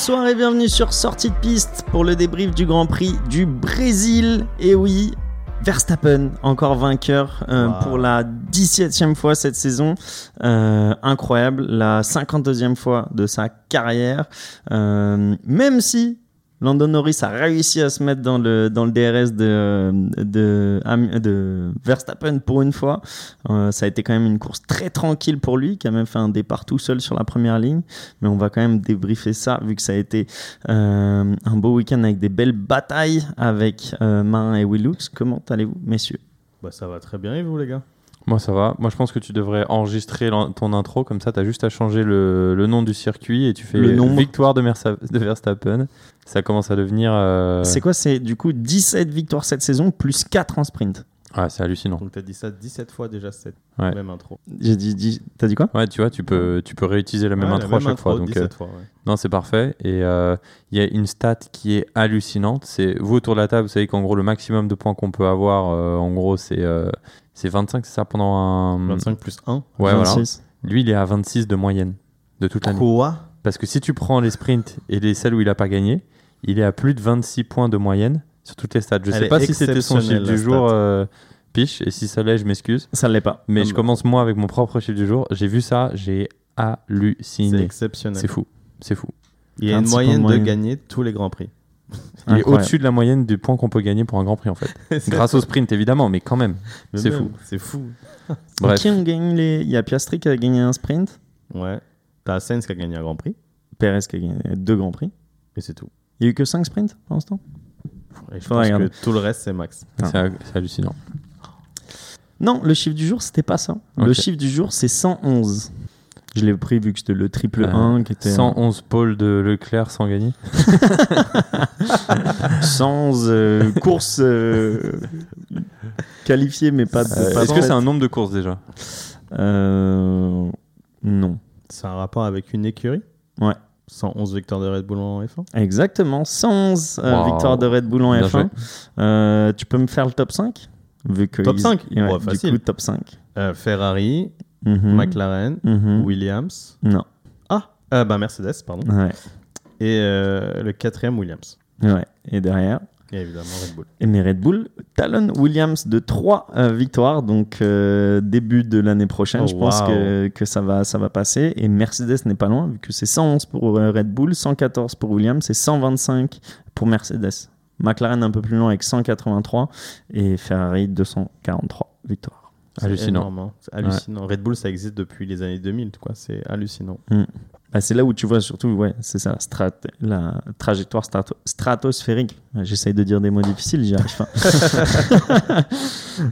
Bonsoir et bienvenue sur Sortie de piste pour le débrief du Grand Prix du Brésil. Et oui, Verstappen, encore vainqueur euh, Wow. pour la 17e fois cette saison. Euh, incroyable, la 52e fois de sa carrière. Euh, même si Lando Norris a réussi à se mettre dans le, dans le DRS de, de Verstappen pour une fois. Euh, ça a été quand même une course très tranquille pour lui, qui a même fait un départ tout seul sur la première ligne. Mais on va quand même débriefer ça, vu que ça a été euh, un beau week-end avec des belles batailles avec euh, Marin et Willux. Comment allez-vous, messieurs? Bah ça va très bien et vous les gars? Moi ça va. Moi je pense que tu devrais enregistrer ton intro comme ça. T'as juste à changer le, le nom du circuit et tu fais Le nombre. victoire de, Mersa- de Verstappen. Ça commence à devenir. euh, C'est quoi? C'est du coup 17 victoires cette saison, plus 4 en sprint. Ah, c'est hallucinant. Donc t'as dit ça 17 fois déjà cette Ouais. même intro. J'ai dit, dit- T'as dit quoi? Ouais, tu vois, tu peux, tu peux réutiliser la même Ouais, intro à chaque fois. Donc, 17 euh, fois, ouais. non, c'est parfait. Et euh, il y a une stat qui est hallucinante. C'est vous autour de la table, vous savez qu'en gros le maximum de points qu'on peut avoir, euh, en gros c'est euh, c'est 25, c'est ça pendant un. 25 plus 1. Ouais, voilà. 26. Lui, il est à 26 de moyenne de toute l'année. Quoi? Parce que si tu prends les sprints et les celles où il a pas gagné, il est à plus de 26 points de moyenne sur toutes les stats. Je Elle sais pas si c'était son chiffre du jour, euh, Piche, et si ça l'est, je m'excuse. Ça l'est pas. Mais je commence moi avec mon propre chiffre du jour. J'ai vu ça, j'ai C'est halluciné. exceptionnel. C'est fou, c'est fou. Il y a une 26 points de moyenne de gagner tous les grands prix. Il est au-dessus de la moyenne du point qu'on peut gagner pour un Grand Prix en fait. Grâce au sprint évidemment, mais quand même. C'est fou. C'est fou. Bref, Qui ont gagné les... Il y a Piastri qui a gagné un sprint, Ouais. T'as Sainz qui a gagné un grand prix Perez qui a gagné deux grands prix. et c'est tout. Il y a eu que 5 sprints pour l'instant? Et je Faudrait pense regarder. que tout le reste c'est max. c'est c'est hallucinant. Non, le chiffre du jour, c'était pas ça. Le chiffre du jour, c'est 111. Je l'ai pris vu que c'était le triple Euh, 1 qui était 111 pôles de Leclerc sans gagner. sans euh, course euh, qualifiée, mais pas de. Euh, pas Est-ce que c'est un nombre de courses déjà? Euh, Non. C'est un rapport avec une écurie? Ouais. 111 victoires de Red Bull en F1 Exactement, 111 euh, Wow. victoires de Red Bull en Bien F1. joué. Euh, tu peux me faire le top 5 vu que Top ils- 5? Ouais, Ouais, Du facile. coup, top 5. Euh, Ferrari, Mhm. McLaren, Mhm. Williams. Non. Ah euh, bah Mercedes, pardon. Ouais. Et euh, le quatrième Williams. ouais. Et derrière, Et évidemment Red Bull. Et mes Red Bull talonnent Williams de 3 victoires, donc euh, début de l'année prochaine. Oh, je pense wow. que, que ça, va, ça va passer. Et Mercedes n'est pas loin, vu que c'est 111 pour euh, Red Bull, 114 pour Williams et 125 pour Mercedes. McLaren un peu plus loin avec 183 et Ferrari 243 victoires. C'est Hallucinant. énorme, hein. C'est hallucinant. Red Bull, ça existe depuis les années 2000, quoi. C'est hallucinant. Bah, c'est là où tu vois surtout, ouais, c'est ça, strat- la trajectoire strato- stratosphérique. J'essaye de dire des mots difficiles, j'y arrive pas.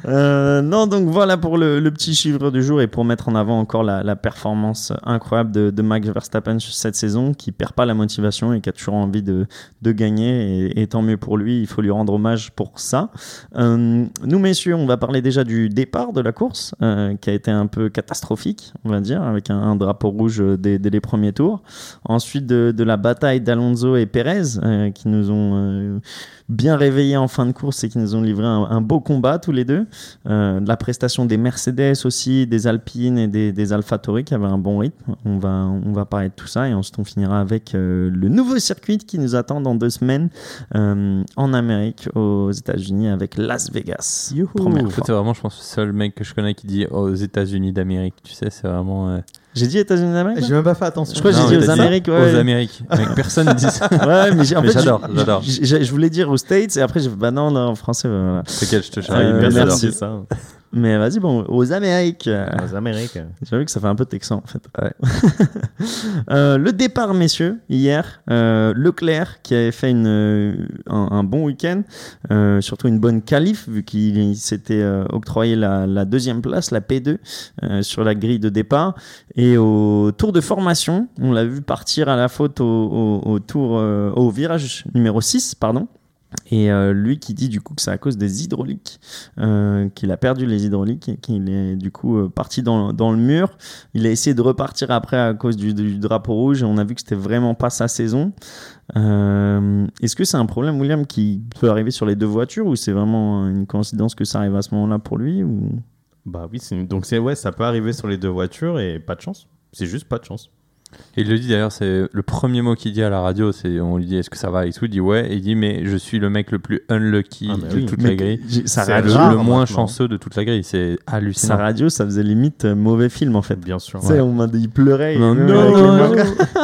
Euh, non, donc voilà pour le, le petit chiffre du jour et pour mettre en avant encore la, la performance incroyable de, de Max Verstappen cette saison, qui perd pas la motivation et qui a toujours envie de, de gagner. Et, et tant mieux pour lui, il faut lui rendre hommage pour ça. Euh, nous, messieurs, on va parler déjà du départ de la course, euh, qui a été un peu catastrophique, on va dire, avec un, un drapeau rouge dès, dès les premiers tours. Ensuite, de, de la bataille d'Alonso et Perez, euh, qui nous ont euh, bien réveillés en fin de course et qui nous ont livré un, un beau combat tous les deux. Euh, de la prestation des Mercedes aussi, des Alpines et des, des AlphaTauri qui avaient un bon rythme. On va, on va parler de tout ça et ensuite on finira avec euh, le nouveau circuit qui nous attend dans deux semaines euh, en Amérique, aux États-Unis, avec Las Vegas. Première Toi, fois. C'est vraiment, je pense, le seul mec que je connais qui dit aux États-Unis d'Amérique. Tu sais, c'est vraiment. Euh, J'ai dit États-Unis d'Amérique J'ai même pas fait attention. Je crois que j'ai dit aux Amériques. Ouais, Aux. Amériques. Mec, personne ne dit ça. Ouais, mais, j'ai- en Mais fait, j'adore, j'adore. Je voulais dire aux States et après j'ai bah non, non en français. bah, voilà. T'inquiète, je te Euh, charrie. J'adore. merci. ça. Mais vas-y, bon, aux Amériques. Les Amériques. J'avoue que ça fait un peu texan en fait. Euh, le départ, messieurs, hier, euh, Leclerc qui avait fait une, euh, un, un bon week-end, euh, surtout une bonne qualif vu qu'il il s'était octroyé la, la deuxième place, la P2, euh, sur la grille de départ. Et au tour de formation, on l'a vu partir à la faute au, au- au tour, au virage numéro 6, pardon. Et euh, lui qui dit du coup que c'est à cause des hydrauliques euh, qu'il a perdu les hydrauliques et qu'il est du coup euh, parti dans, dans le mur. Il a essayé de repartir après à cause du, drapeau rouge et on a vu que c'était vraiment pas sa saison. Est-ce que c'est un problème, William, qui peut arriver sur les deux voitures ou c'est vraiment une coïncidence que ça arrive à ce moment-là pour lui ou... Bah oui, donc ouais, ça peut arriver sur les deux voitures et pas de chance. C'est juste pas de chance. Et il le dit d'ailleurs, c'est le premier mot qu'il dit à la radio, c'est on lui dit est-ce que ça va et tout, il dit ouais, et il dit mais je suis le mec le plus unlucky Ah, de oui. toute Mais la grille. sa C'est le, moins chanceux de toute la grille, c'est sa hallucinant. radio, ça faisait limite euh, mauvais film en fait. Bien sûr. Tu sais, on m'a dit, il pleurait. Non, non, non.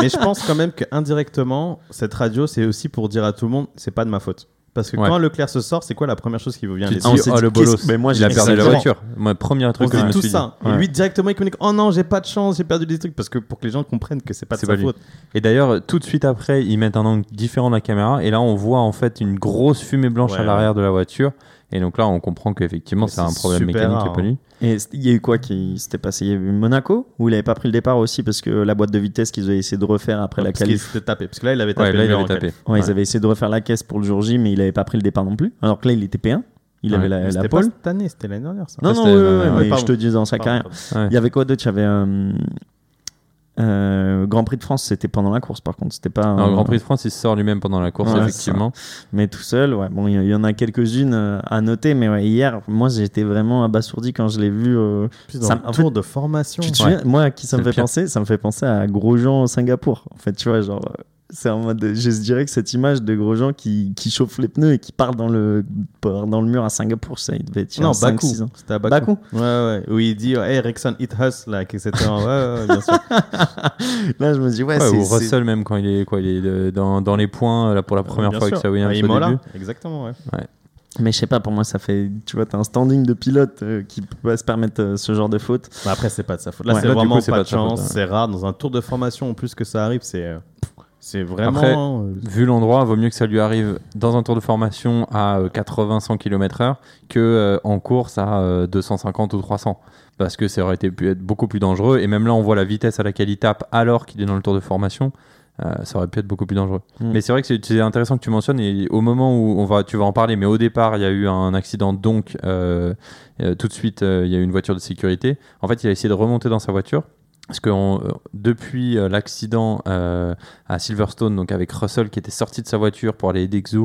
Mais je pense quand même que indirectement, cette radio, c'est aussi pour dire à tout le monde, c'est pas de ma faute. Parce que Ouais. quand Leclerc se sort, c'est quoi la première chose qui vous vient à Tu te l'esprit on dis, s'est oh le qu'est-ce- bolos, mais moi, il a j'ai- perdu la exactement. voiture. Moi, premier On truc se que je dit me tout suis ça. dit. Et Ouais. lui, directement, il communique Oh non, j'ai pas de chance, j'ai perdu des trucs. Parce que pour que les gens comprennent que c'est pas de C'est sa pas lui. faute. Et d'ailleurs, tout de suite après, ils mettent un angle différent de la caméra. Et là, on voit en fait une grosse fumée blanche Ouais, à l'arrière de la voiture. Et donc là, on comprend qu'effectivement, c'est un problème mécanique rare, et pas lui. Et il y a eu quoi qui s'était passé? Il y a eu Monaco où il avait pas pris le départ aussi parce que la boîte de vitesse qu'ils avaient essayé de refaire après la Parce qu'il qualif. s'était tapé. Parce que là, il avait tapé. Ouais, là, le il mur avait en tapé. qualif. Ouais, Ouais. Ils avaient essayé de refaire la caisse pour le jour J, mais il avait pas pris le départ non plus. Alors que là, il était P1. Il Ouais. avait la, la C'était pas pole. cette année, c'était l'année dernière, ça. Non, Ouais, non, c'était- ouais, ouais, ouais, ouais, ouais, mais je te dis dans sa carrière. Il y avait quoi d'autre? Il y avait euh, euh, Grand Prix de France, c'était pendant la course par contre. C'était pas. Un- le Grand Prix de France, il se sort lui-même pendant la course, Ouais, effectivement. Mais tout seul, ouais. Bon, il y, en a quelques-unes euh, à noter, mais ouais, hier, moi, j'étais vraiment abasourdi quand je l'ai vu. euh, Ça- en tour de formation. Tu te souviens, moi, à qui ça me fait pire. penser Ça me fait penser à Grosjean au Singapour. En fait, tu vois, genre, euh, c'est en mode. Je dirais que cette image de Grosjean qui, qui chauffe les pneus et qui part dans le, part dans le mur à Singapour, ça, il devait être il y a Non, 5, Bakou. 6 ans. C'était à Bakou. Bakou Ouais, ouais. Où il dit Hey, Ericsson, hit us, là, etc. Ouais, ouais, bien sûr. Là, je me dis, ouais, Ouais, c'est. ou c'est- Russell, même quand il est, quoi, il est euh, dans, dans les points là, pour la première Bien fois sûr. avec sa Williams Ouais, au Imola. début. Exactement, ouais. Mais je sais pas, pour moi, ça fait. Tu vois, t'as un standing de pilote euh, qui peut pas se permettre euh, ce genre de faute. Mais après, c'est pas de sa faute. Là, Ouais. c'est du vraiment coup, pas pas de chance. C'est rare. Dans un tour de formation, en plus que ça arrive, c'est. euh, C'est vraiment. Après, euh, Vu l'endroit, vaut mieux que ça lui arrive dans un tour de formation à 80-100 km/h que euh, en course à euh, 250 ou 300. Parce que ça aurait été pu être beaucoup plus dangereux. Et même là, on voit la vitesse à laquelle il tape alors qu'il est dans le tour de formation. Euh, ça aurait pu être beaucoup plus dangereux. Mm. Mais c'est vrai que c'est- intéressant que tu mentionnes. Et au moment où on va, tu vas en parler, mais au départ, il y a eu un accident. Donc, euh, euh, tout de suite, euh, il y a eu une voiture de sécurité. En fait, il a essayé de remonter dans sa voiture. Parce que euh, depuis euh, l'accident euh, à Silverstone, donc avec Russell qui était sorti de sa voiture pour aller aider Xu,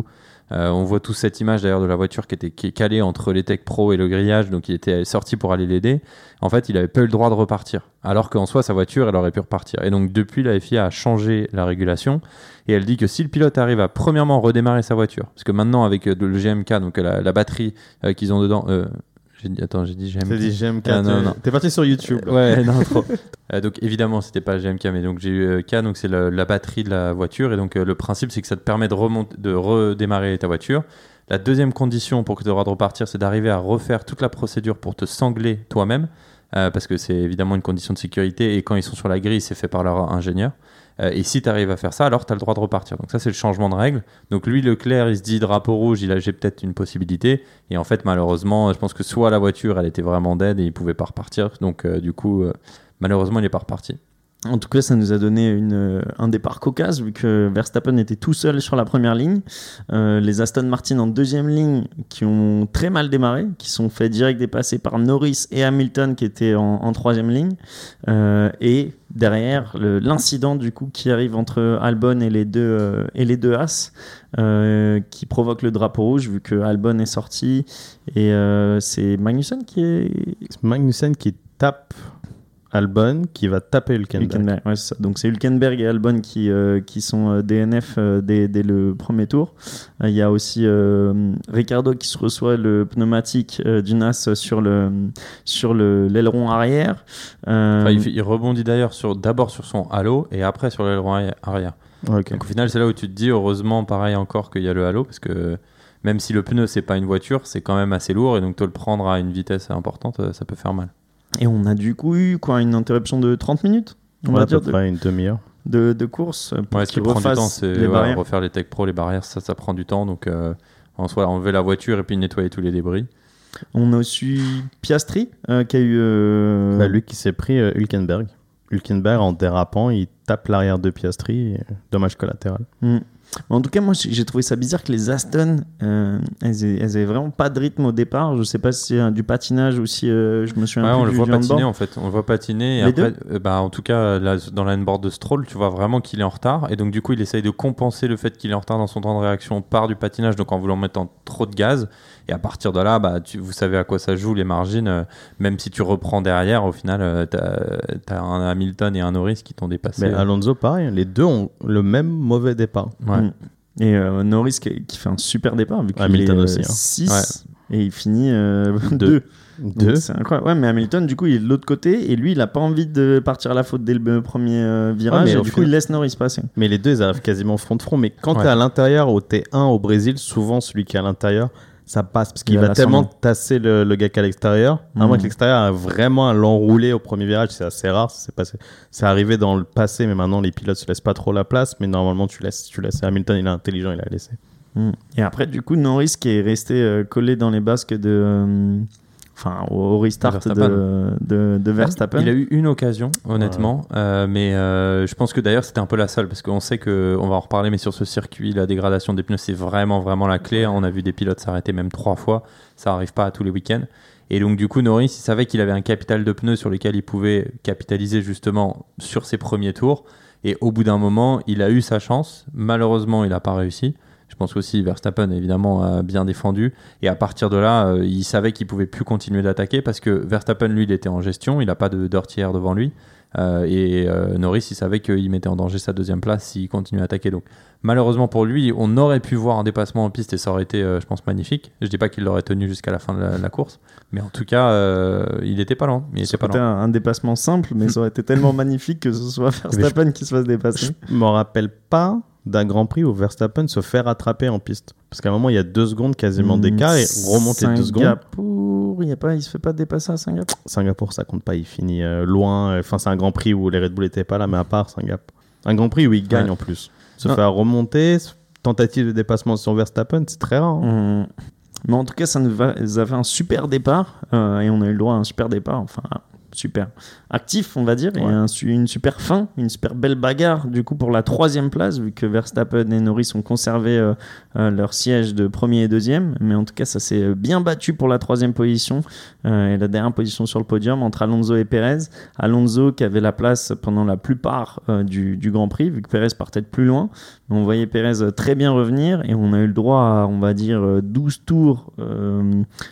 on voit tous cette image d'ailleurs de la voiture qui était est calée entre les Tech Pro et le grillage, donc il était sorti pour aller l'aider. En fait, il avait pas eu le droit de repartir, alors qu'en soi sa voiture, elle aurait pu repartir. Et donc depuis, la FIA a changé la régulation et elle dit que si le pilote arrive à premièrement redémarrer sa voiture, parce que maintenant avec le GMK, donc la, batterie qu'ils ont dedans, dit attends, j'ai dit GMK. T'as dit GMK. Ah, non, non. T'es parti sur YouTube. là. Ouais, non, trop. Euh, donc évidemment, c'était pas GMK, mais donc j'ai eu euh, K, donc c'est la, la batterie de la voiture. Et donc euh, le principe, c'est que ça te permet de, remonter, de redémarrer ta voiture. La deuxième condition pour que tu aies le droit de repartir, c'est d'arriver à refaire toute la procédure pour te sangler toi-même, euh, parce que c'est évidemment une condition de sécurité. Et quand ils sont sur la grille, c'est fait par leur ingénieur. Euh, et si tu arrives à faire ça, alors tu as le droit de repartir. Donc ça, c'est le changement de règle. Donc lui, Leclerc, il se dit drapeau rouge, il a j'ai peut-être une possibilité. Et en fait, malheureusement, je pense que soit la voiture, elle était vraiment dead et il pouvait pas repartir. Donc euh, du coup, euh, malheureusement, il est pas reparti. En tout cas, ça nous a donné euh, un départ cocasse vu que Verstappen était tout seul sur la première ligne. Euh, les Aston Martin en deuxième ligne qui ont très mal démarré, qui sont fait direct dépasser par Norris et Hamilton qui étaient en, troisième ligne. Euh, et derrière, l'incident du coup qui arrive entre Albon et les deux, et les deux As qui provoque le drapeau rouge vu que Albon est sorti et c'est Magnussen qui est Magnussen qui tape Albon, qui va taper Hülkenberg. Hülkenberg, ouais, c'est ça. Donc c'est Hülkenberg et Albon qui, euh, qui sont euh, DNF euh, dès, dès le premier tour. Euh, Il y a aussi euh, Ricardo qui se reçoit le pneumatique euh, du NAS sur le sur le l'aileron arrière. Euh, Enfin, il, rebondit d'ailleurs sur d'abord sur son halo et après sur l'aileron arri- arrière. Donc au final, c'est là où tu te dis heureusement, pareil encore qu'il y a le halo parce que même si le pneu c'est pas une voiture, c'est quand même assez lourd et donc te le prendre à une vitesse importante, ça peut faire mal. Et on a du coup eu quoi une interruption de 30 minutes on Ouais, va à dire peu de, une demi-heure. de, de course pour Ouais, ce qui qu'ils prend du temps, c'est les ouais, refaire les Tech Pro, les barrières, ça, ça prend du temps. Donc euh, en soi, enlever la voiture et puis nettoyer tous les débris. On a aussi Piastri euh, qui a eu euh, Bah, lui qui s'est pris euh, Hülkenberg. Hülkenberg, en dérapant, il tape l'arrière de Piastri. et, Dommage collatéral. Mm. En tout cas, moi, j'ai trouvé ça bizarre que les Aston, euh, elles, aient, elles aient vraiment pas de rythme au départ. Je sais pas si c'est euh, du patinage ou si euh, je me suis un Ouais, peu on le voit patiner en fait. On le voit patiner. Et Les après, euh, bah, en tout cas, là, dans la board de Stroll, tu vois vraiment qu'il est en retard. Et donc, du coup, il essaye de compenser le fait qu'il est en retard dans son temps de réaction par du patinage, donc en voulant mettre en trop de gaz. Et à partir de là, bah, tu, vous savez à quoi ça joue, les margines. euh, même si tu reprends derrière, au final, euh, t'as as un Hamilton et un Norris qui t'ont dépassé. Mais Alonso, pareil, les deux ont le même mauvais départ. Ouais. Mm. Et euh, Norris qui, qui fait un super départ vu qu'il Hamilton est aussi, hein. 6 et il finit 2. Deux. Deux. C'est incroyable. Ouais, mais Hamilton, du coup, il est de l'autre côté et lui, il a pas envie de partir à la faute dès le premier euh, virage. et au du coup, il laisse Norris passer. Mais les deux, ils arrivent quasiment front de front. Mais quand Ouais. t'es à l'intérieur t'es un au Brésil, souvent celui qui est à l'intérieur, ça passe parce Il qu'il va tellement tasser le, le gars qui est à l'extérieur. À moins que l'extérieur a vraiment à l'enrouler au premier virage, c'est assez rare. C'est passé. C'est arrivé dans le passé, mais maintenant les pilotes se laissent pas trop la place. Mais normalement, tu laisses, tu laisses. Hamilton, il est intelligent, il a laissé. Mm. Et après, du coup, Norris qui est resté euh, collé dans les basques de. euh, Enfin, au, restart de, Verstappen. de, de Verstappen. Il a eu une occasion, honnêtement, euh, mais euh, je pense que d'ailleurs c'était un peu la seule parce qu'on sait que on va en reparler, mais sur ce circuit, la dégradation des pneus c'est vraiment vraiment la clé. On a vu des pilotes s'arrêter même trois fois, ça arrive pas à tous les week-ends. Et donc du coup, Norris, il savait qu'il avait un capital de pneus sur lesquels il pouvait capitaliser justement sur ses premiers tours. Et au bout d'un moment, il a eu sa chance. Malheureusement, il n'a pas réussi. Je pense aussi Verstappen évidemment a bien défendu et à partir de là, euh, il savait qu'il pouvait plus continuer d'attaquer parce que Verstappen lui il était en gestion, il n'a pas de dirty air devant lui Euh, et euh, Norris il savait qu'il mettait en danger sa deuxième place s'il continuait à attaquer. Donc malheureusement pour lui, on aurait pu voir un dépassement en piste et ça aurait été, euh, je pense, magnifique. Je dis pas qu'il l'aurait tenu jusqu'à la fin de la, la course, mais en tout cas, euh, il était pas loin. Il était pas un, un dépassement simple, mais ça aurait été tellement magnifique que ce soit Verstappen qui se fasse dépasser. Je me rappelle pas d'un Grand Prix où Verstappen se fait rattraper en piste. Parce qu'à un moment, il y a deux secondes quasiment Mm, d'écart et remonte les deux secondes. Singapour, il y a pas, il se fait pas dépasser à Singapour. Singapour, ça compte pas, il finit euh, loin. Enfin, c'est un Grand Prix où les Red Bull étaient pas là, mais à part Singapour. Un Grand Prix où il gagne Ouais. en plus. Se Non. faire remonter, tentative de dépassement sur Verstappen, c'est très rare. hein. Mm. Mais en tout cas, ça nous a fait un super départ euh, et on a eu le droit à un super départ. Enfin, super actif, on va dire, et Ouais. un su- une super fin, une super belle bagarre du coup pour la troisième place, vu que Verstappen et Norris ont conservé euh, euh, leur siège de premier et deuxième. Mais en tout cas, ça s'est bien battu pour la troisième position euh, et la dernière position sur le podium entre Alonso et Perez. Alonso qui avait la place pendant la plupart du, du Grand Prix, vu que Perez partait de plus loin. On voyait Perez très bien revenir et on a eu le droit à, on va dire, euh, 12 tours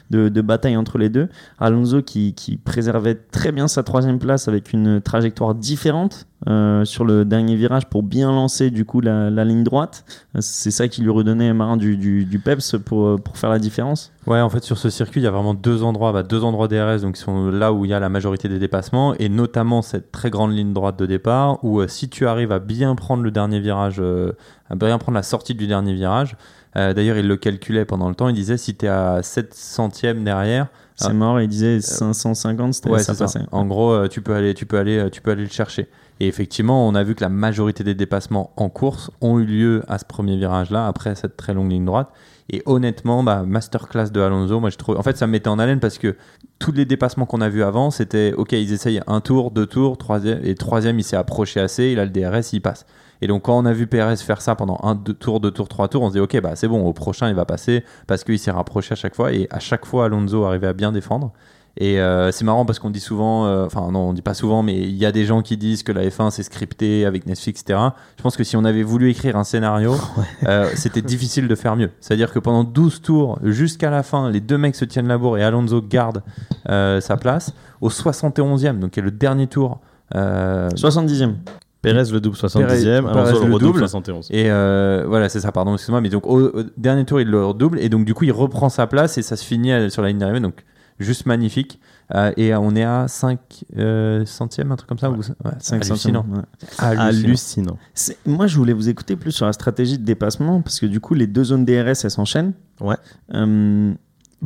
de, de bataille entre les deux. Alonso qui, qui préservait très bien sa troisième place avec une trajectoire différente euh, sur le dernier virage pour bien lancer du coup la, ligne droite. Euh, C'est ça qui lui redonnait Marin du, du, peps pour, pour faire la différence? Ouais, en fait, sur ce circuit, il y a vraiment deux endroits, bah, deux endroits DRS, donc qui sont là où il y a la majorité des dépassements, et notamment cette très grande ligne droite de départ, où euh, si tu arrives à bien prendre le dernier virage, euh, à bien prendre la sortie du dernier virage, euh, d'ailleurs, il le calculait pendant le temps, il disait si tu es à 7 centièmes derrière, C'est Ah. mort, il disait 550, c'était ouais, ça. passait. En gros, euh, tu peux aller, tu peux aller, euh, tu peux aller le chercher. Et effectivement, on a vu que la majorité des dépassements en course ont eu lieu à ce premier virage-là, après cette très longue ligne droite. Et honnêtement, bah, masterclass de Alonso, moi je trouve. En fait, ça me mettait en haleine parce que tous les dépassements qu'on a vus avant, c'était ok, ils essayent un tour, deux tours, troisième, et troisième, il s'est approché assez, il a le DRS, il passe. Et donc, quand on a vu Perez faire ça pendant un, deux tours, deux tours, trois tours, on se dit ok, bah c'est bon, au prochain, il va passer parce qu'il s'est rapproché à chaque fois. Et à chaque fois, Alonso arrivait à bien défendre. Et euh, c'est marrant parce qu'on dit souvent, euh, enfin non, on dit pas souvent, mais il y a des gens qui disent que la F1 c'est scripté avec Netflix, etc. Je pense que si on avait voulu écrire un scénario, euh, c'était difficile de faire mieux. C'est-à-dire que pendant 12 tours, jusqu'à la fin, les deux mecs se tiennent la bourre et Alonso garde sa place. Au 71e, donc qui est le dernier tour, euh, 70e. Pérez le double 70e, Perez Alonso le le redouble double. 71. Et euh, voilà, c'est ça, pardon, excuse-moi. Mais donc, au, au dernier tour, il le redouble. Et donc, du coup, il reprend sa place et ça se finit à- sur la ligne d'arrivée. Donc, juste magnifique. Euh, et on est à 5 euh, centièmes, un truc comme ça ou- ouais, 5 hallucinant. ouais. Hallucinant. Moi, je voulais vous écouter plus sur la stratégie de dépassement parce que du coup, les deux zones DRS, elles s'enchaînent. Ouais. Euh,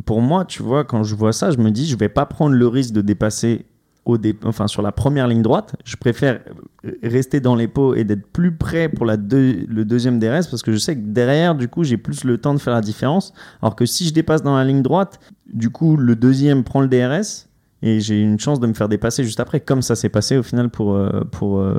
pour moi, tu vois, quand je vois ça, je me dis, je vais pas prendre le risque de dépasser au enfin, sur la première ligne droite. Je préfère rester dans les pots et d'être plus près pour la le deuxième DRS parce que je sais que derrière, du coup, j'ai plus le temps de faire la différence. Alors que si je dépasse dans la ligne droite, du coup, le deuxième prend le DRS. et j'ai une chance de me faire dépasser juste après, comme ça s'est passé au final pour, euh, pour euh,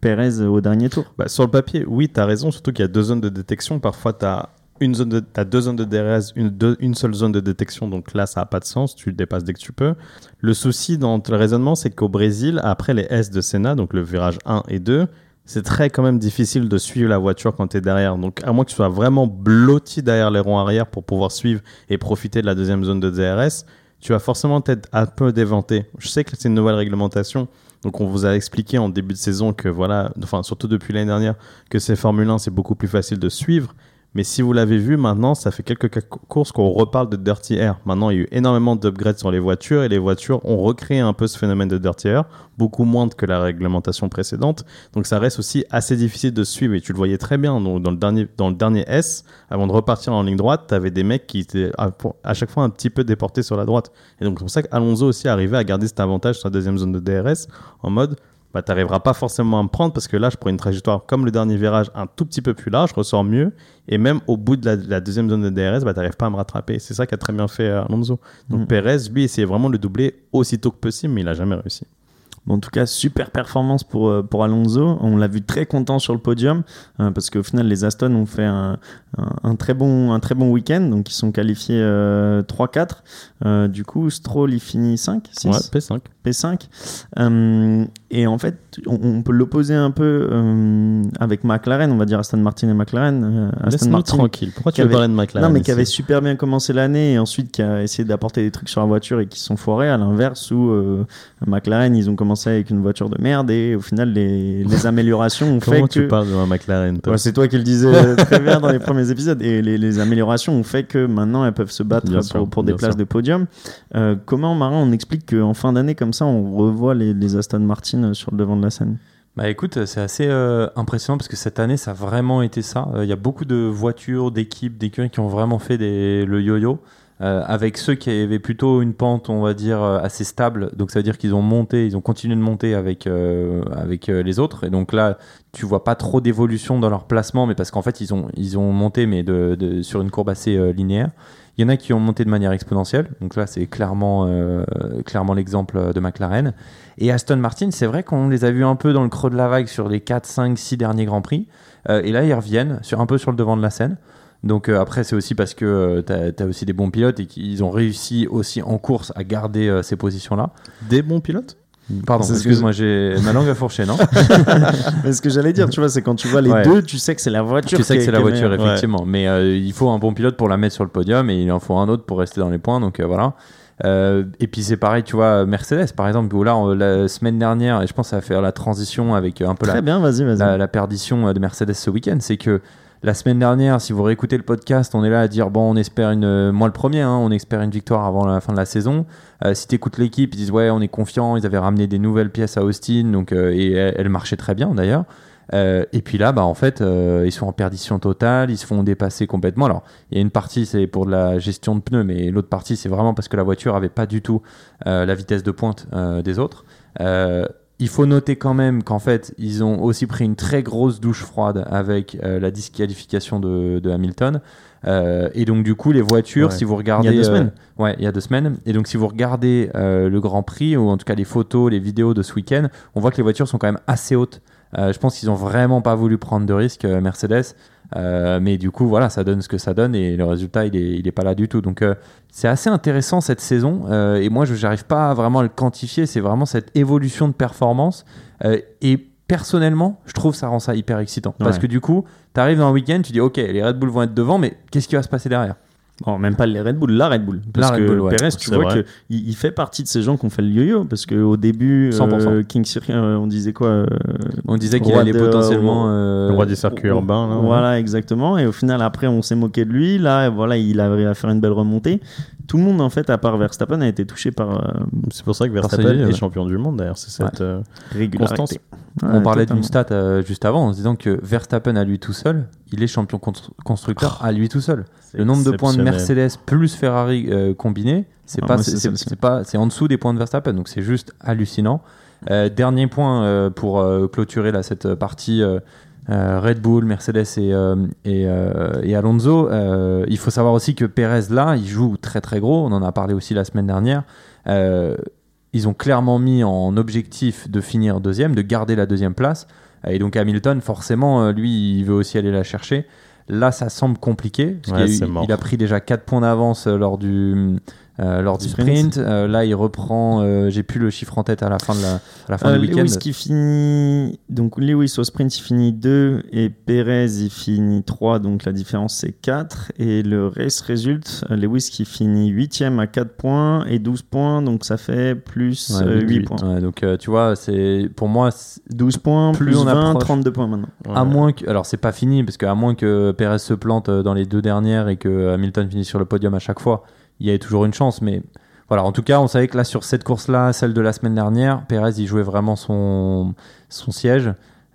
Perez au dernier tour. Bah, sur le papier, oui, tu as raison, surtout qu'il y a deux zones de détection. Parfois, tu as, une as deux zones de DRS, une seule zone de détection, donc là, ça n'a pas de sens, tu le dépasses dès que tu peux. Le souci dans le raisonnement, c'est qu'au Brésil, après les S de Senna, donc le virage 1 et 2, c'est très quand même difficile de suivre la voiture quand tu es derrière. Donc, à moins que tu sois vraiment blotti derrière les ronds arrière pour pouvoir suivre et profiter de la deuxième zone de DRS, tu vas forcément être un peu déventé. Je sais que c'est une nouvelle réglementation. Donc, on vous a expliqué en début de saison que voilà, enfin, surtout depuis l'année dernière, que ces Formule 1, c'est beaucoup plus facile de suivre. Mais si vous l'avez vu, maintenant, ça fait quelques courses qu'on reparle de Dirty Air. Maintenant, il y a eu énormément d'upgrades sur les voitures et les voitures ont recréé un peu ce phénomène de Dirty Air, beaucoup moins que la réglementation précédente. Donc, ça reste aussi assez difficile de suivre. Et tu le voyais très bien dans, le dernier, S, avant de repartir en ligne droite, tu avais des mecs qui étaient à, à chaque fois un petit peu déportés sur la droite. Et donc, c'est pour ça qu'Alonso aussi arrivait à garder cet avantage sur la deuxième zone de DRS en mode bah, t'arriveras pas forcément à me prendre parce que là, je prends une trajectoire comme le dernier virage un tout petit peu plus large, je ressors mieux. Et même au bout de la, la deuxième zone de DRS, bah, t'arrives pas à me rattraper. C'est ça qu'a très bien fait euh, Alonso. Donc Mhm. Perez, lui, essayait vraiment de le doubler aussitôt que possible, mais il a jamais réussi. Bon, en tout cas, super performance pour, euh, pour Alonso. On l'a vu très content sur le podium euh, parce qu'au final, les Aston ont fait un, un, très bon, un très bon week-end. Donc, ils sont qualifiés euh, 3-4. Euh, du coup, Stroll, il finit 5, 6, Ouais, P5. P5. Euh, et en fait, on, on peut l'opposer un peu euh, avec McLaren, on va dire Aston Martin et McLaren. Euh, Aston Martin tranquille. Pourquoi tu veux parler de McLaren non, mais qui avait super bien commencé l'année et ensuite qui a essayé d'apporter des trucs sur la voiture et qui se sont foirés, à l'inverse où euh, McLaren, ils ont commencé avec une voiture de merde et au final, les, les améliorations ont fait Comment que. tu parles de la McLaren Ouais, c'est toi qui le disais très bien dans les premiers épisodes. Et les, les améliorations ont fait que maintenant elles peuvent se battre Bien pour, sûr, pour des places sûr. de podium. Euh, comment, Marin, on explique qu'en fin d'année, comme ça, on revoit les, les Aston Martin euh, sur le devant de la scène? Bah écoute, c'est assez euh, impressionnant parce que cette année, ça a vraiment été ça. Euh, Il y a beaucoup de voitures, d'équipes, d'écuries qui ont vraiment fait des, le yo-yo. Euh, avec ceux qui avaient plutôt une pente, on va dire, euh, assez stable. Donc ça veut dire qu'ils ont monté, ils ont continué de monter avec, euh, avec les autres. Et donc là, tu vois pas trop d'évolution dans leur placement, mais parce qu'en fait, ils ont, ils ont monté, mais sur une courbe assez linéaire. Il y en a qui ont monté de manière exponentielle. Donc là, c'est clairement, clairement l'exemple de McLaren. Et Aston Martin, c'est vrai qu'on les a vus un peu dans le creux de la vague sur les 4, 5, 6 derniers Grands Prix. Et là, ils reviennent sur, un peu sur le devant de la scène. Donc euh, après, c'est aussi parce que tu as, aussi des bons pilotes et qu'ils ont réussi aussi en course à garder euh, ces positions-là. Des bons pilotes? Pardon, excuse-moi, j'ai ma langue a fourché, non? Mais ce que j'allais dire, tu vois, c'est quand tu vois les Ouais. deux, tu sais que c'est la voiture. Tu sais que est- c'est la voiture, effectivement. Mais euh, il faut un bon pilote pour la mettre sur le podium et il en faut un autre pour rester dans les points. Donc euh, voilà. Euh, et puis c'est pareil, tu vois, Mercedes par exemple, où là, on- la semaine dernière, et je pense va faire la transition avec un peu la, Très bien, vas-y, vas-y. la, la perdition euh, de Mercedes ce week-end, c'est que la semaine dernière, si vous réécoutez le podcast, on est là à dire bon, on espère une, euh, moi le premier, hein, on espère une victoire avant la fin de la saison. Euh, si tu écoutes l'équipe, ils disent ouais, on est confiant. Ils avaient ramené des nouvelles pièces à Austin, donc euh, et elles, elles marchaient très bien d'ailleurs. Et puis là, bah en fait, ils sont en perdition totale, ils se font dépasser complètement. Alors, il y a une partie c'est pour de la gestion de pneus, mais l'autre partie c'est vraiment parce que la voiture avait pas du tout la vitesse de pointe des autres. Il faut noter quand même qu'en fait, ils ont aussi pris une très grosse douche froide avec euh, la disqualification de, de Hamilton. Euh, et donc, du coup, les voitures, Ouais. si vous regardez. Il y a deux euh, semaines. ouais, il y a deux semaines. Et donc, si vous regardez le Grand Prix, ou en tout cas les photos, les vidéos de ce week-end, on voit que les voitures sont quand même assez hautes. Je pense qu'ils ont vraiment pas voulu prendre de risques, Mercedes. Euh, mais du coup, voilà, ça donne ce que ça donne et le résultat, il est, il est pas là du tout. Donc, euh, c'est assez intéressant cette saison. euh, et moi, je n'arrive pas vraiment à le quantifier. C'est vraiment cette évolution de performance. Et personnellement, je trouve ça rend ça hyper excitant. Parce que du coup, tu arrives dans un week-end, tu dis, OK, les Red Bull vont être devant, mais qu'est-ce qui va se passer derrière? Bon, même pas les Red Bull, la Red Bull. Parce La que Red Bull, ouais. Perez, tu vois vrai. qu'il il fait partie de ces gens qui ont fait le yo-yo. Parce qu'au début, euh, 100%. King Circuit, euh, on disait quoi euh, On disait qu'il allait de- potentiellement. euh, Le roi des circuits urbains, là. ouais. Voilà, exactement. Et au final, après, on s'est moqué de lui. Là, voilà, il arrive à faire une belle remontée. Tout le monde, en fait, à part Verstappen, a été touché par euh, C'est pour ça que Verstappen est champion du monde, d'ailleurs. C'est cette. euh, régularité. Constance. On Ouais, parlait d'une stat euh, juste avant en se disant que Verstappen à lui tout seul, il est champion constru- constructeur à lui tout seul. Le nombre de points de. Mercedes plus Ferrari euh, combinés, c'est Ah, pas c'est pas c'est en dessous des points de Verstappen, donc c'est juste hallucinant. Euh, dernier point euh, pour clôturer là, cette partie Red Bull, Mercedes et, et, et Alonso. Il faut savoir aussi que Perez là, il joue très très gros. On en a parlé aussi la semaine dernière. Ils ont clairement mis en objectif de finir deuxième, de garder la deuxième place. Et donc Hamilton, forcément, euh, lui, il veut aussi aller la chercher. Là, ça semble compliqué. Parce Ouais, y a eu- il a pris déjà 4 points d'avance euh, lors du, euh, lors du sprint. Sprint. Euh, là, il reprend. euh, J'ai plus le chiffre en tête à la fin, de la, à la fin Euh, du week-end. Lewis qui finit donc Lewis au sprint il finit 2 et Perez il finit 3 donc la différence c'est 4 et le race résulte euh, Lewis qui finit 8ème à 4 points et 12 points donc ça fait plus Ouais, euh, 8 huit. points Ouais, donc, euh, tu vois, c'est pour moi, c'est- 12 points Plus plus on 20 approche. 32 points maintenant à moins que. Alors, c'est pas fini, parce qu'à moins que Perez se plante euh, dans les deux dernières et que Hamilton finisse sur le podium à chaque fois, il y avait toujours une chance. Mais voilà, en tout cas, on savait que là, sur cette course-là, celle de la semaine dernière, Perez, il jouait vraiment son, son siège.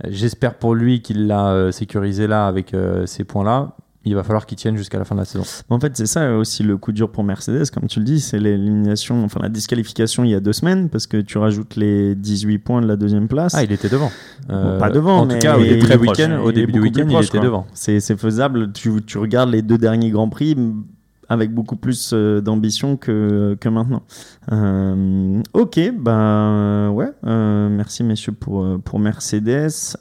J'espère pour lui qu'il l'a euh, sécurisé là avec euh, ces points-là. Il va falloir qu'il tienne jusqu'à la fin de la saison. En fait, c'est ça aussi le coup dur pour Mercedes, comme tu le dis, c'est l'élimination, enfin la disqualification il y a deux semaines, parce que tu rajoutes les 18 points de la deuxième place. Ah, il était devant. Euh, pas devant, en mais tout cas, il est très du proche. week-end, au début du week-end, il était quoi. devant. C'est faisable. Tu, tu regardes les deux derniers Grands Prix avec beaucoup plus euh, d'ambition que, que maintenant. Euh, ok, ben ouais. euh, merci messieurs pour, pour Mercedes.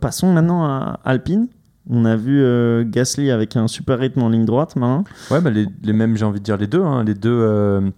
Passons maintenant à Alpine. On a vu Gasly avec un super rythme en ligne droite maintenant. Ouais, bah, les, mêmes, j'ai envie de dire les deux. hein. Les deux,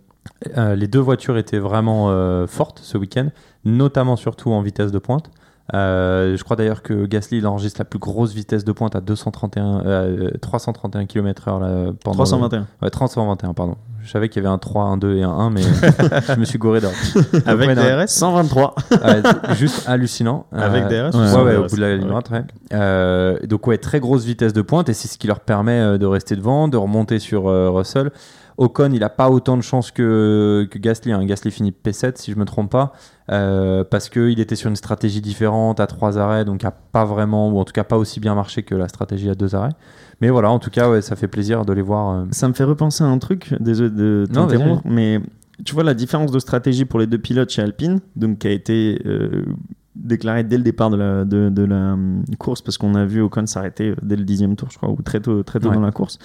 les deux voitures étaient vraiment fortes ce week-end, notamment surtout en vitesse de pointe. Euh, je crois d'ailleurs que Gasly il enregistre la plus grosse vitesse de pointe à 231, euh, 331 km/h là, pendant 321. Ouais, 321, pardon. Je savais qu'il y avait un 3, un 2 et un 1, mais je me suis goré d'or. Avec Ouais. DRS 123. Ouais, juste hallucinant. Avec Euh, DRS ouais, Ouais, ouais, DRS? au bout de la ligne Ouais. droite, ouais. Euh, donc, ouais, très grosse vitesse de pointe et c'est ce qui leur permet euh, de rester devant, de remonter sur euh, Russell. Ocon, il n'a pas autant de chance que, que Gasly. hein. Gasly finit P7, si je me trompe pas, euh, parce qu'il était sur une stratégie différente à trois arrêts, donc a pas vraiment, ou en tout cas pas aussi bien marché que la stratégie à deux arrêts. Mais voilà, en tout cas, ouais, ça fait plaisir de les voir. euh, Ça me fait repenser à un truc, désolé de t'interrompre, mais tu vois la différence de stratégie pour les deux pilotes chez Alpine, donc qui a été euh, déclarée dès le départ de la, de, de la hum, course, parce qu'on a vu Ocon s'arrêter euh, dès le dixième tour, je crois, ou très tôt, très tôt Ouais. dans la course.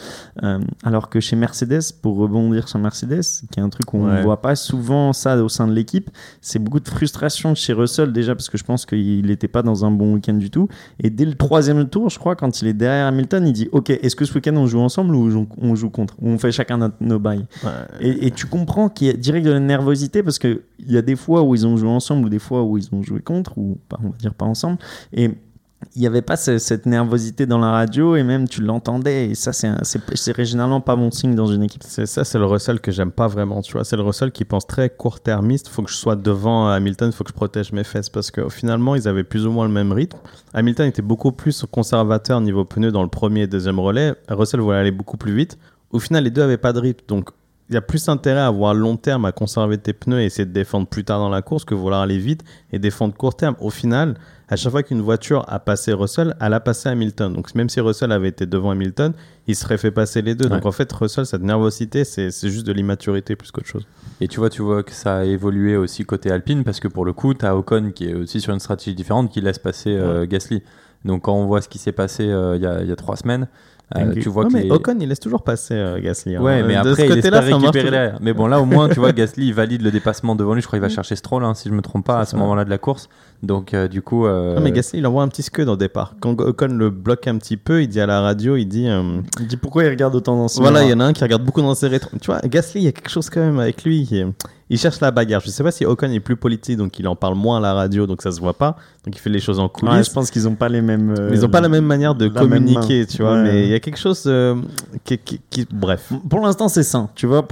Euh, alors que chez Mercedes, pour rebondir sur Mercedes, qui est un truc où on ne Ouais. voit pas souvent ça au sein de l'équipe, c'est beaucoup de frustration chez Russell déjà, parce que je pense qu'il n'était pas dans un bon week-end du tout. Et dès le troisième tour, je crois, quand il est derrière Hamilton, il dit Ok, est-ce que ce week-end on joue ensemble ou on- on joue contre? Ou on fait chacun notre- nos bails? Et, et tu comprends qu'il y a direct de la nervosité parce qu'il y a des fois où ils ont joué ensemble ou des fois où ils ont joué contre, ou pas, on va dire pas ensemble. Et il n'y avait pas ce- cette nervosité dans la radio et même tu l'entendais. Et ça, c'est généralement pas bon signe dans une équipe. C'est ça, c'est le Russell que j'aime pas vraiment, tu vois. C'est le Russell qui pense très court-termiste. Faut que je sois devant Hamilton, faut que je protège mes fesses parce que finalement, ils avaient plus ou moins le même rythme. Hamilton était beaucoup plus conservateur niveau pneus dans le premier et deuxième relais. Russell voulait aller beaucoup plus vite. Au final, les deux avaient pas de rythme, donc il y a plus intérêt à avoir long terme, à conserver tes pneus et essayer de défendre plus tard dans la course que vouloir aller vite et défendre court terme. Au final, à chaque fois qu'une voiture a passé Russell, elle a passé Hamilton. Donc même si Russell avait été devant Hamilton, il serait fait passer les deux. Donc en fait, Russell, cette nervosité, c'est juste de l'immaturité plus qu'autre chose. Et tu vois, tu vois que ça a évolué aussi côté Alpine parce que pour le coup, tu as Ocon qui est aussi sur une stratégie différente qui laisse passer euh, Gasly. Donc quand on voit ce qui s'est passé euh, y, il y a trois semaines, euh, Ok. tu vois Ouais, que mais les- Ocon, il laisse toujours passer euh, Gasly. hein. Ouais, mais de après, ce il ça marche récupérer. Mais bon, là, au moins, tu vois, Gasly, il valide le dépassement devant lui. Je crois qu'il va chercher Stroll, hein, si je me trompe pas, à ce moment-là de la course. Donc, euh, du coup. euh, Non, mais Gasly, il envoie un petit scud au départ. Quand Ocon le bloque un petit peu, il dit à la radio, il dit. euh, Il dit pourquoi il regarde autant dans ce Voilà, il y en a un qui regarde beaucoup dans ses rétros. Tu vois, Gasly, il y a quelque chose quand même avec lui. Il cherche la bagarre. Je sais pas si Ocon est plus politique, donc il en parle moins à la radio, donc ça se voit pas. Donc il fait les choses en Ouais, coulisses. je pense qu'ils ont pas les mêmes. euh, ils ont pas la même manière de communiquer, tu vois. Ouais. Mais il y a quelque chose euh, qui, qui- qui- Bref. Pour l'instant, c'est sain. Tu vois,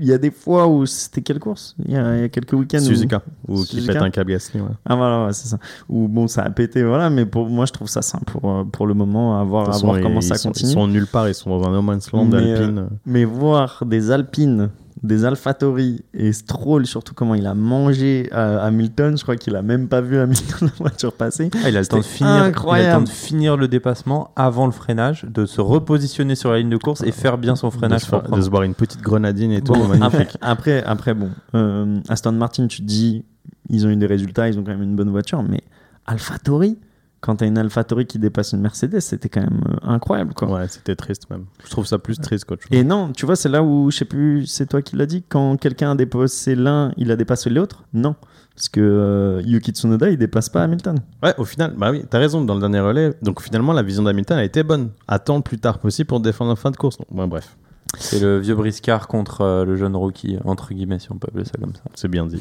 il y a des fois où c'était quelle course? Il y, a, il y a quelques week-ends. où- Suzuka. Ou qui Suzuka pète un câble Gasly, ouais. Ah voilà, ouais, c'est ça. Ou bon, ça a pété, voilà. Mais pour moi, je trouve ça sain pour euh, pour le moment, à voir, à comment ils, ça sont, continue. ils sont nulle part, ils sont dans un no man's land Mais, alpine. Mais voir des Alpines, des AlphaTauri et Stroll, surtout comment il a mangé euh, Hamilton, je crois qu'il a même pas vu Hamilton la voiture passer. ah, il a le temps de finir. Il a le incroyable. temps de finir le dépassement avant le freinage, de se repositionner sur la ligne de course et faire bien son de, freinage. se, pour faire- de se boire une petite grenadine et tout, Bon, après, après, après, bon, euh, Aston Martin, tu te dis, ils ont eu des résultats, ils ont quand même une bonne voiture, mais AlphaTauri, quand t'as une AlphaTauri qui dépasse une Mercedes, c'était quand même euh, incroyable, quoi. Ouais, c'était triste même. Je trouve ça plus triste qu'autre chose. Et non, tu vois, c'est là où, je sais plus, c'est toi qui l'as dit, quand quelqu'un a dépassé l'un, il a dépassé l'autre? Non. Parce que euh, Yuki Tsunoda, il dépasse pas Hamilton. Ouais, au final, bah oui, t'as raison, dans le dernier relais. Donc finalement, la vision d'Hamilton a été bonne. Attends le plus tard possible pour défendre en fin de course. Donc, ouais, bref, C'est le vieux briscard contre euh, le jeune rookie, entre guillemets, si on peut appeler ça comme ça. c'est bien dit.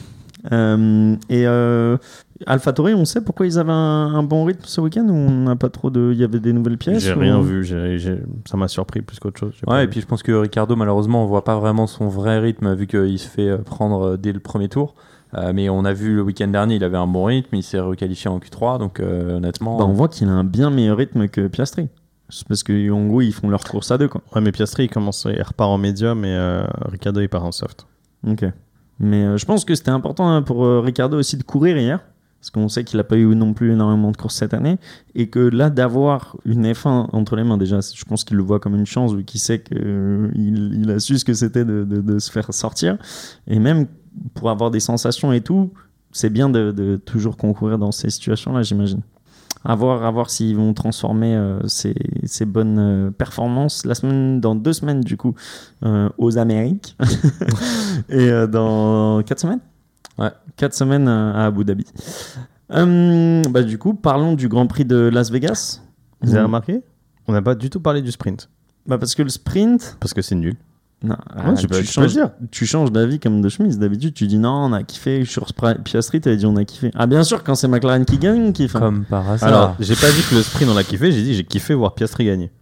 Euh, et euh, AlphaTauri, on sait pourquoi ils avaient un, un bon rythme ce week-end ou on n'a pas trop de. Il y avait des nouvelles pièces J'ai ou- rien vu, ça m'a surpris plus qu'autre chose. Ouais, et vu. puis je pense que Ricardo, malheureusement, on voit pas vraiment son vrai rythme vu qu'il se fait euh, prendre euh, dès le premier tour. Euh, mais on a vu le week-end dernier, il avait un bon rythme, il s'est requalifié en Q3, donc euh, honnêtement. Bah, on voit qu'il a un bien meilleur rythme que Piastri. C'est parce qu'en gros, ils font leur course à deux, quoi. Ouais, mais Piastri, il commence, il repart en médium et euh, Ricardo, il part en soft. Ok. Mais euh, je pense que c'était important hein, pour euh, Ricardo aussi de courir hier. Parce qu'on sait qu'il n'a pas eu non plus énormément de courses cette année. Et que là, d'avoir une F1 entre les mains, déjà, je pense qu'il le voit comme une chance, vu qu'il sait qu'il il a su ce que c'était de, se faire sortir. Et même pour avoir des sensations et tout, c'est bien de toujours concourir dans ces situations-là, j'imagine. À voir, à voir s'ils vont transformer euh, ces, ces bonnes euh, performances la semaine, dans deux semaines, du coup, euh, aux Amériques. Et dans 4 semaines? Ouais. 4 semaines à Abu Dhabi. Hum, bah, du coup, parlons du Grand Prix de Las Vegas. Vous avez Hum. remarqué? On n'a pas du tout parlé du sprint. Bah, Parce que le sprint. Parce que c'est nul. Non, Ouais, tu peux- tu peux changes, le dire. tu changes d'avis comme de chemise. D'habitude, tu dis non, on a kiffé. Sur Piastri, tu dit on a kiffé. Ah, bien sûr, quand c'est McLaren qui gagne, on kiffe. Comme par hasard. Alors, j'ai pas dit que le sprint on l'a kiffé, j'ai dit j'ai kiffé voir Piastri gagner.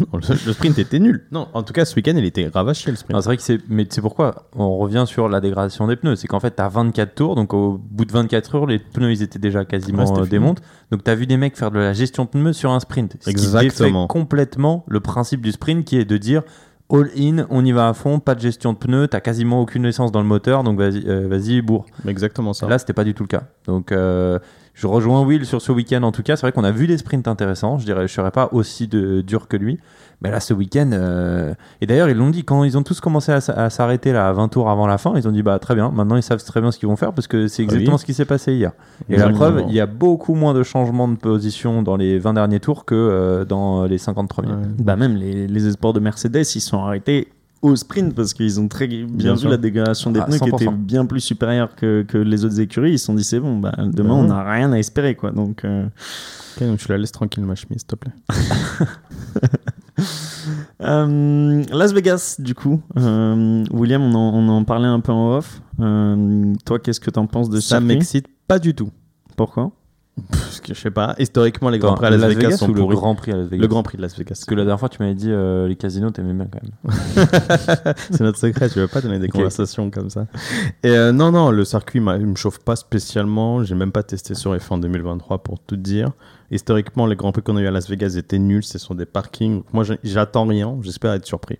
Non, le, le sprint était nul. Non, en tout cas, ce week-end, il était ravaché le sprint. Non, c'est vrai que c'est. Mais c'est pourquoi on revient sur la dégradation des pneus. C'est qu'en fait, t'as 24 tours, donc au bout de 24 heures, les pneus ils étaient déjà quasiment Ouais, euh, démontés. Donc t'as vu des mecs faire de la gestion de pneus sur un sprint. Ce qui Exactement. défait complètement le principe du sprint qui est de dire all in, on y va à fond, pas de gestion de pneus, t'as quasiment aucune essence dans le moteur, donc vas-y, euh, vas-y bourre. Exactement ça. Là, c'était pas du tout le cas. Donc, euh, je rejoins Will sur ce week-end en tout cas. C'est vrai qu'on a vu des sprints intéressants. Je dirais, je serais pas aussi de, dur que lui. Mais là, ce week-end, euh, et d'ailleurs, ils l'ont dit quand ils ont tous commencé à, s'arrêter là à 20 tours avant la fin. Ils ont dit, bah très bien. Maintenant, ils savent très bien ce qu'ils vont faire parce que c'est Ah exactement oui. ce qui s'est passé hier. Et la preuve, il y a beaucoup moins de changements de position dans les 20 derniers tours que euh, dans les 50 premiers. Ouais. Bah, même les, les espoirs de Mercedes, ils sont arrêtés au sprint parce qu'ils ont très bien, Bien vu sûr. la dégradation des Ah, pneus qui 100%. était bien plus supérieure que, que les autres écuries. Ils se sont dit c'est bon, bah, demain Mhm. on n'a rien à espérer quoi. Donc euh, Ok, donc tu la laisses tranquille, ma chemise, s'il te plaît. Euh, Las Vegas, du coup. Euh, William, on en, on en parlait un peu en off. Euh, toi, qu'est-ce que t'en penses de Ça circuit? m'excite pas du tout. Pourquoi? Que je sais pas, historiquement, les grands prix à Las, Vegas, sont ou le. Grand Prix à Las Vegas Le Grand Prix de Las Vegas. Parce que la dernière fois, tu m'avais dit euh, les casinos, t'aimais bien quand même. C'est notre secret, je veux pas donner des conversations comme ça. Et euh, non, non, le circuit, il me chauffe pas spécialement. J'ai même pas testé sur F1 2023 pour tout dire. Historiquement, les grands prix qu'on a eu à Las Vegas étaient nuls. Ce sont des parkings. Moi, j'attends rien. J'espère être surpris.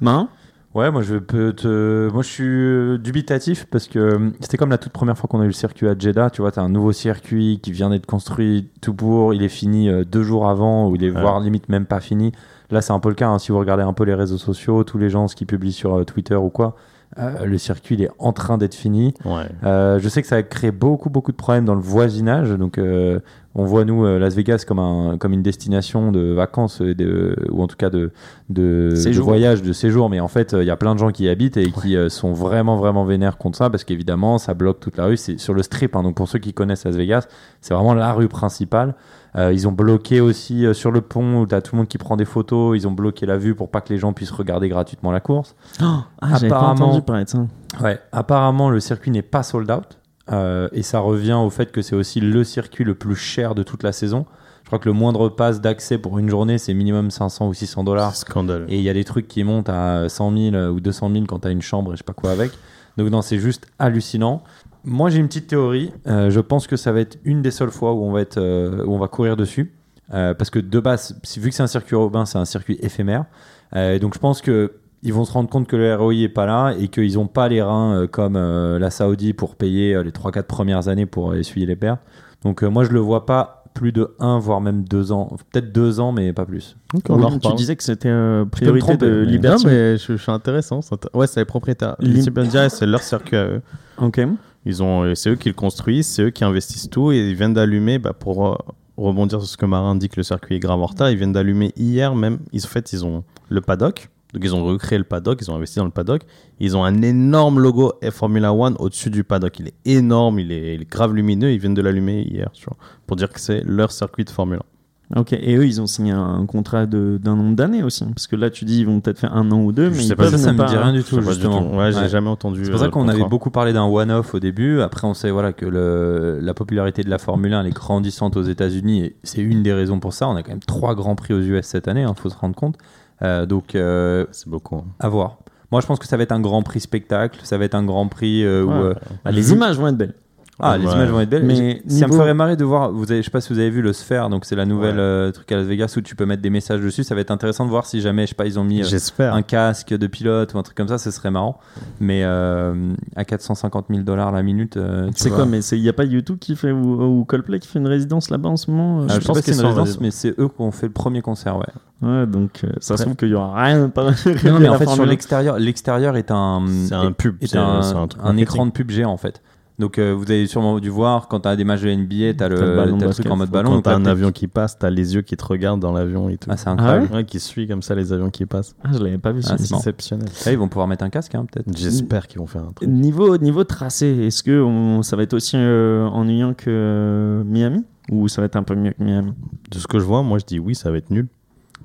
Marin? Ouais, moi je peux te. Moi je suis euh, dubitatif parce que euh, c'était comme la toute première fois qu'on a eu le circuit à Jeddah. Tu vois, t'as un nouveau circuit qui vient d'être construit tout pour. Il est fini euh, deux jours avant ou il est Ouais. voire limite même pas fini. Là, c'est un peu le cas. hein. Si vous regardez un peu les réseaux sociaux, tous les gens ce qu'ils publient sur Twitter ou quoi, euh, le circuit il est en train d'être fini. Ouais. Euh, je sais que ça a créé beaucoup beaucoup de problèmes dans le voisinage. Donc, euh, on voit nous euh, Las Vegas comme un comme une destination de vacances de, ou en tout cas de de, de voyage, de séjour. Mais en fait, euh, il y a plein de gens qui y habitent et qui euh, sont vraiment vraiment vénères contre ça parce qu'évidemment, ça bloque toute la rue. C'est sur le strip. hein. donc, pour ceux qui connaissent Las Vegas, c'est vraiment la rue principale. Euh, ils ont bloqué aussi euh, sur le pont où tu as tout le monde qui prend des photos. Ils ont bloqué la vue pour pas que les gens puissent regarder gratuitement la course. Ah, j'avais pas Apparemment- entendu parler de ça. Ouais, apparemment le circuit n'est pas sold out euh, et ça revient au fait que c'est aussi le circuit le plus cher de toute la saison. Je crois que le moindre pass d'accès pour une journée c'est minimum 500 ou 600 dollars Scandale. et il y a des trucs qui montent à 100 000 ou 200 000 quand tu as une chambre et je sais pas quoi avec. Donc non, c'est juste hallucinant. Moi j'ai une petite théorie. Euh, je pense que ça va être une des seules fois où on va être euh, où on va courir dessus. Parce que de base, vu que c'est un circuit urbain, c'est un circuit éphémère. Donc je pense que ils vont se rendre compte que le ROI est pas là et qu'ils n'ont pas les reins euh, comme euh, la Saoudi pour payer euh, les 3-4 premières années pour essuyer les pertes. Donc euh, moi je le vois pas plus de 1 voire même 2 ans, peut-être 2 ans mais pas plus. Ok, on en William, tu disais que c'était euh, priorité tromper, de mais- Non, Liberty. mais je, je suis intéressant. Ouais, c'est les propriétaires. Liberty, c'est leur circuit à eux. Ok. Ils ont, c'est eux qui le construisent, c'est eux qui investissent tout et ils viennent d'allumer bah, pour, euh, rebondir sur ce que Marin dit que le circuit est grave en retard, ils viennent d'allumer hier même. Ils, en fait, ils ont le paddock. Donc, ils ont recréé le paddock, ils ont investi dans le paddock. Ils ont un énorme logo F Formula One au-dessus du paddock. Il est énorme, il est, il est grave lumineux. Ils viennent de l'allumer hier, tu vois, pour dire que c'est leur circuit de Formule 1. Ok, et eux, ils ont signé un contrat d'un nombre d'années aussi. Parce que là, tu dis, ils vont peut-être faire un an ou deux, mais sais ils pas, peuvent ça, ça ne me pas- dit rien du tout, du justement. tout. Ouais, j'ai Ouais. jamais entendu. C'est pour ça euh, qu'on avait beaucoup parlé d'un one-off au début. Après, on sait voilà, que le, la popularité de la Formule 1 elle est grandissante aux États-Unis et c'est une des raisons pour ça. On a quand même trois grands prix aux US cette année, il faut se rendre compte. Euh, donc, euh, C'est beaucoup. hein. à voir. Moi, je pense que ça va être un grand prix spectacle. Ça va être un grand prix euh, où. Ouais. euh, Ah, les images vont être belles. Ah, les images vont être belles. Mais ça me ferait marrer de voir. Vous avez, je sais pas si vous avez vu le Sphere, donc c'est la nouvelle Ouais. euh, truc à Las Vegas où tu peux mettre des messages dessus. Ça va être intéressant de voir si jamais, je sais pas, ils ont mis euh, un casque de pilote ou un truc comme ça, ce serait marrant. Mais euh, à 450 000 dollars la minute, euh, tu C'est vois. quoi Mais il n'y a pas YouTube qui fait ou, ou Coldplay qui fait une résidence là-bas en ce moment euh, Ah, je je pense que c'est une résidence, résidence. mais c'est eux qui ont fait le premier concert, ouais. Ouais, donc euh, ça se trouve qu'il y aura rien. Pas Non, mais en fait, sur l'extérieur, l'extérieur est un, C'est un pub, est c'est- un, écran de pub géant en fait. Donc euh, vous avez sûrement dû voir quand tu as des matchs de NBA, tu as le, T'as le ballon de t'as le basket. truc en mode ballon. Quand t'as un avion qui passe, t'as les yeux qui te regardent dans l'avion et tout. Ah, c'est incroyable. Ouais, qui suit comme ça les avions qui passent. Ah, je l'avais pas vu. Ah, c'est exceptionnel. Ah, ils vont pouvoir mettre un casque hein, peut-être. J'espère qu'ils vont faire un truc. Niveau, niveau tracé, est-ce que on- ça va être aussi euh, ennuyant que euh, Miami? Ou ça va être un peu mieux que Miami? De ce que je vois, moi je dis oui, ça va être nul.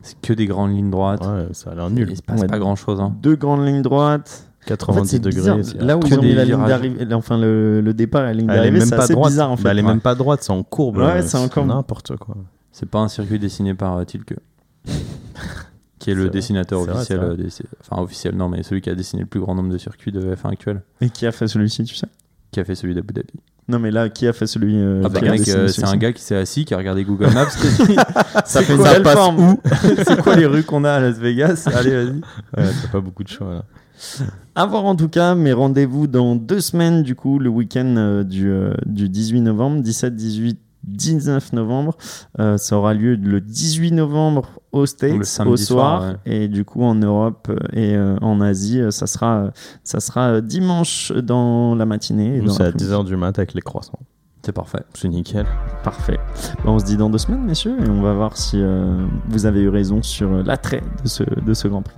C'est que des grandes lignes droites. Ouais, ça a l'air nul. Il se passe Ouais. pas grand chose. Hein. Deux grandes lignes droites. En fait, 90 c'est degrés. Là où ils ont mis la ligne d'arrivée, enfin le, le départ et la ligne d'arrivée, même c'est pas assez droite. bizarre en fait. Bah, elle est Ouais. même pas droite, c'est en courbe. Ouais, euh, c'est en courbe. N'importe quoi. C'est pas un circuit dessiné par euh, Tilke. qui est le vrai. dessinateur officiel. vrai. euh, des- Enfin, officiel, non, mais celui qui a dessiné le plus grand nombre de circuits de F1 actuel. Et qui a fait celui-ci, tu sais? Qui a fait celui d'Abu Dhabi. Non, mais là, qui a fait celui euh, Ah bah, euh, c'est un gars qui s'est assis, qui a regardé Google Maps, qui a dit Ça fait quoi, ça passe où? C'est quoi les rues qu'on a à Las Vegas? Allez, vas-y. Ouais, t'as pas beaucoup de choix là. À voir en tout cas, mais rendez-vous dans deux semaines, du coup, le week-end euh, du, euh, du 18 novembre, 17, 18, 19 novembre. Euh, ça aura lieu le 18 novembre aux States, au soir, soir, et du coup en Europe et euh, en Asie, ça sera, ça sera dimanche dans la matinée. c'est à l'après-midi. 10h du mat avec les croissants. C'est parfait. C'est nickel. Parfait. Bah, on se dit dans deux semaines, messieurs, et on va voir si euh, vous avez eu raison sur l'attrait de ce, de ce Grand Prix.